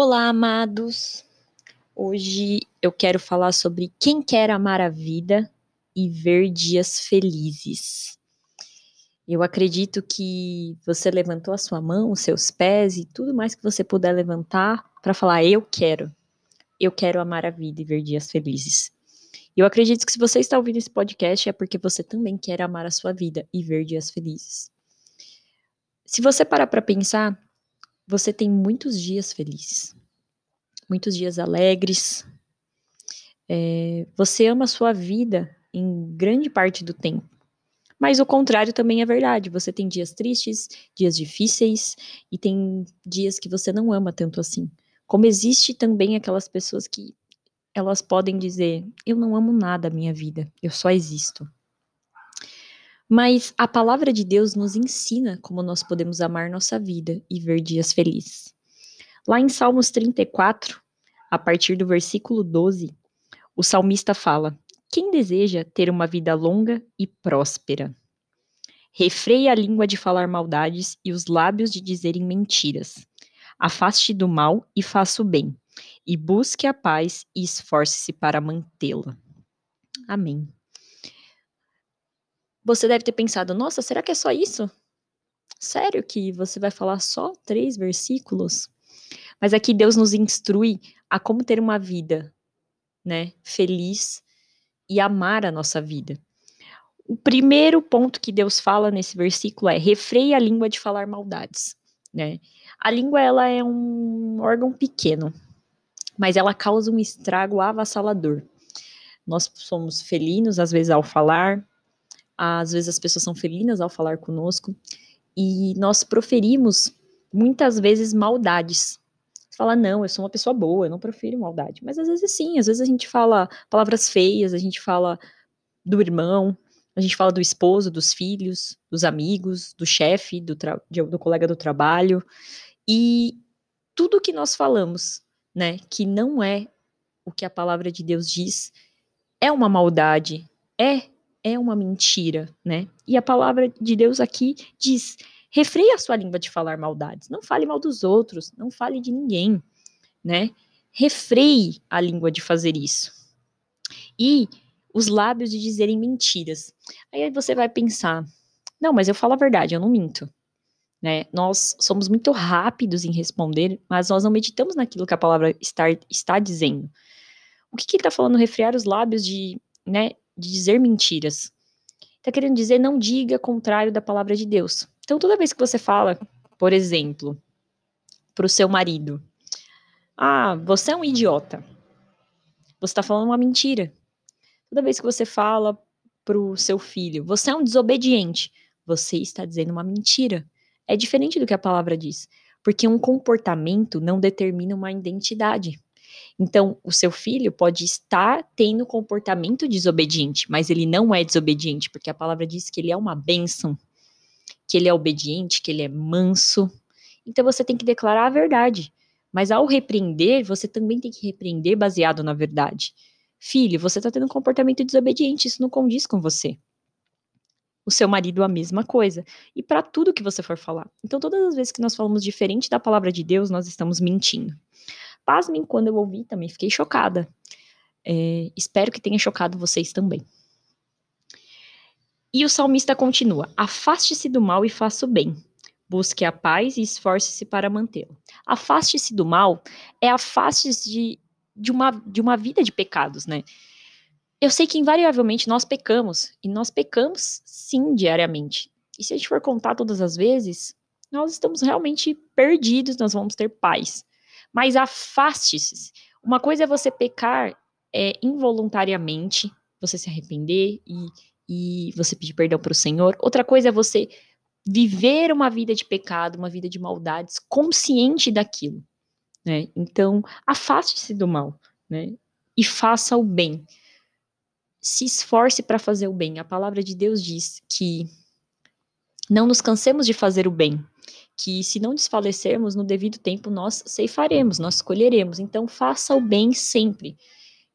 Olá, amados! Hoje eu quero falar sobre quem quer amar a vida e ver dias felizes. Eu acredito que você levantou a sua mão, os seus pés e tudo mais que você puder levantar para falar: Eu quero, eu quero amar a vida e ver dias felizes. Eu acredito que se você está ouvindo esse podcast é porque você também quer amar a sua vida e ver dias felizes. Se você parar para pensar, você tem muitos dias felizes, muitos dias alegres. É, você ama a sua vida em grande parte do tempo. Mas o contrário também é verdade. Você tem dias tristes, dias difíceis e tem dias que você não ama tanto assim. Como existe também aquelas pessoas que elas podem dizer: Eu não amo nada a minha vida, eu só existo. Mas a palavra de Deus nos ensina como nós podemos amar nossa vida e ver dias felizes. Lá em Salmos 34, a partir do versículo 12, o salmista fala: Quem deseja ter uma vida longa e próspera? Refreie a língua de falar maldades e os lábios de dizerem mentiras. Afaste do mal e faça o bem, e busque a paz e esforce-se para mantê-la. Amém. Você deve ter pensado, nossa, será que é só isso? Sério que você vai falar só três versículos? Mas aqui Deus nos instrui a como ter uma vida, né, feliz e amar a nossa vida. O primeiro ponto que Deus fala nesse versículo é: refreie a língua de falar maldades, né? A língua ela é um órgão pequeno, mas ela causa um estrago avassalador. Nós somos felinos às vezes ao falar, às vezes as pessoas são felinas ao falar conosco e nós proferimos muitas vezes maldades. Você fala, não, eu sou uma pessoa boa, eu não profiro maldade. Mas às vezes sim, às vezes a gente fala palavras feias, a gente fala do irmão, a gente fala do esposo, dos filhos, dos amigos, do chefe, do, do colega do trabalho. E tudo que nós falamos, né, que não é o que a palavra de Deus diz, é uma maldade, é é uma mentira, né? E a palavra de Deus aqui diz: refreia a sua língua de falar maldades. Não fale mal dos outros, não fale de ninguém, né? Refreie a língua de fazer isso. E os lábios de dizerem mentiras. Aí você vai pensar: não, mas eu falo a verdade, eu não minto. Né? Nós somos muito rápidos em responder, mas nós não meditamos naquilo que a palavra está, está dizendo. O que, que ele está falando? Refrear os lábios de, né, de dizer mentiras. Está querendo dizer não diga contrário da palavra de Deus. Então, toda vez que você fala, por exemplo, para o seu marido, ah, você é um idiota. Você está falando uma mentira. Toda vez que você fala para o seu filho, você é um desobediente. Você está dizendo uma mentira. É diferente do que a palavra diz. Porque um comportamento não determina uma identidade. Então, o seu filho pode estar tendo comportamento desobediente, mas ele não é desobediente, porque a palavra diz que ele é uma bênção, que ele é obediente, que ele é manso. Então, você tem que declarar a verdade. Mas ao repreender, você também tem que repreender baseado na verdade. Filho, você está tendo um comportamento desobediente, isso não condiz com você. O seu marido, a mesma coisa. E para tudo que você for falar. Então, todas as vezes que nós falamos diferente da palavra de Deus, nós estamos mentindo. Pasmem, quando eu ouvi também, fiquei chocada. É, espero que tenha chocado vocês também. E o salmista continua: Afaste-se do mal e faça o bem. Busque a paz e esforce-se para mantê-lo. Afaste-se do mal é afaste-se de, de, uma, de uma vida de pecados, né? Eu sei que invariavelmente nós pecamos, e nós pecamos sim diariamente. E se a gente for contar todas as vezes, nós estamos realmente perdidos, nós vamos ter paz mas afaste-se. Uma coisa é você pecar é, involuntariamente, você se arrepender e, e você pedir perdão para o Senhor. Outra coisa é você viver uma vida de pecado, uma vida de maldades, consciente daquilo. Né? Então, afaste-se do mal né? e faça o bem. Se esforce para fazer o bem. A palavra de Deus diz que não nos cansemos de fazer o bem, que se não desfalecermos no devido tempo, nós ceifaremos, nós colheremos. Então, faça o bem sempre.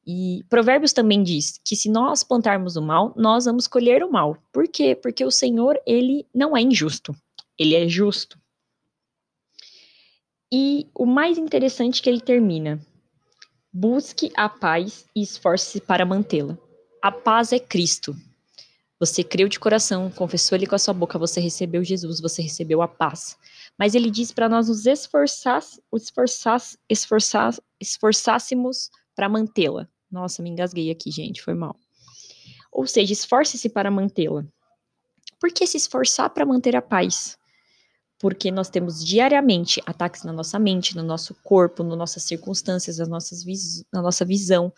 E Provérbios também diz que se nós plantarmos o mal, nós vamos colher o mal. Por quê? Porque o Senhor, ele não é injusto, ele é justo. E o mais interessante que ele termina: busque a paz e esforce-se para mantê-la. A paz é Cristo. Você creu de coração, confessou ele com a sua boca, você recebeu Jesus, você recebeu a paz. Mas ele diz para nós nos esforçar, esforçar, esforçar, esforçássemos para mantê-la. Nossa, me engasguei aqui, gente, foi mal. Ou seja, esforce-se para mantê-la. Por que se esforçar para manter a paz? Porque nós temos diariamente ataques na nossa mente, no nosso corpo, nas nossas circunstâncias, nas nossas na nossa visão,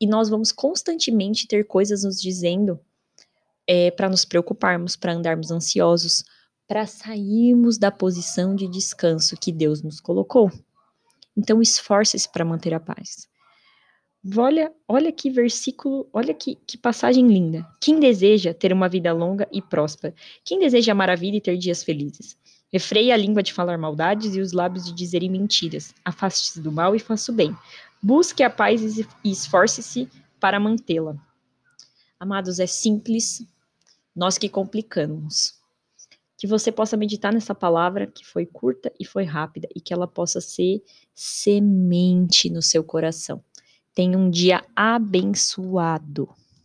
e nós vamos constantemente ter coisas nos dizendo é, para nos preocuparmos, para andarmos ansiosos, para sairmos da posição de descanso que Deus nos colocou. Então, esforce-se para manter a paz. Olha, olha que versículo, olha que, que passagem linda. Quem deseja ter uma vida longa e próspera? Quem deseja amar a vida e ter dias felizes? Refreie a língua de falar maldades e os lábios de dizerem mentiras. Afaste-se do mal e faça o bem. Busque a paz e esforce-se para mantê-la. Amados, é simples, nós que complicamos. Que você possa meditar nessa palavra que foi curta e foi rápida e que ela possa ser semente no seu coração. Tenha um dia abençoado.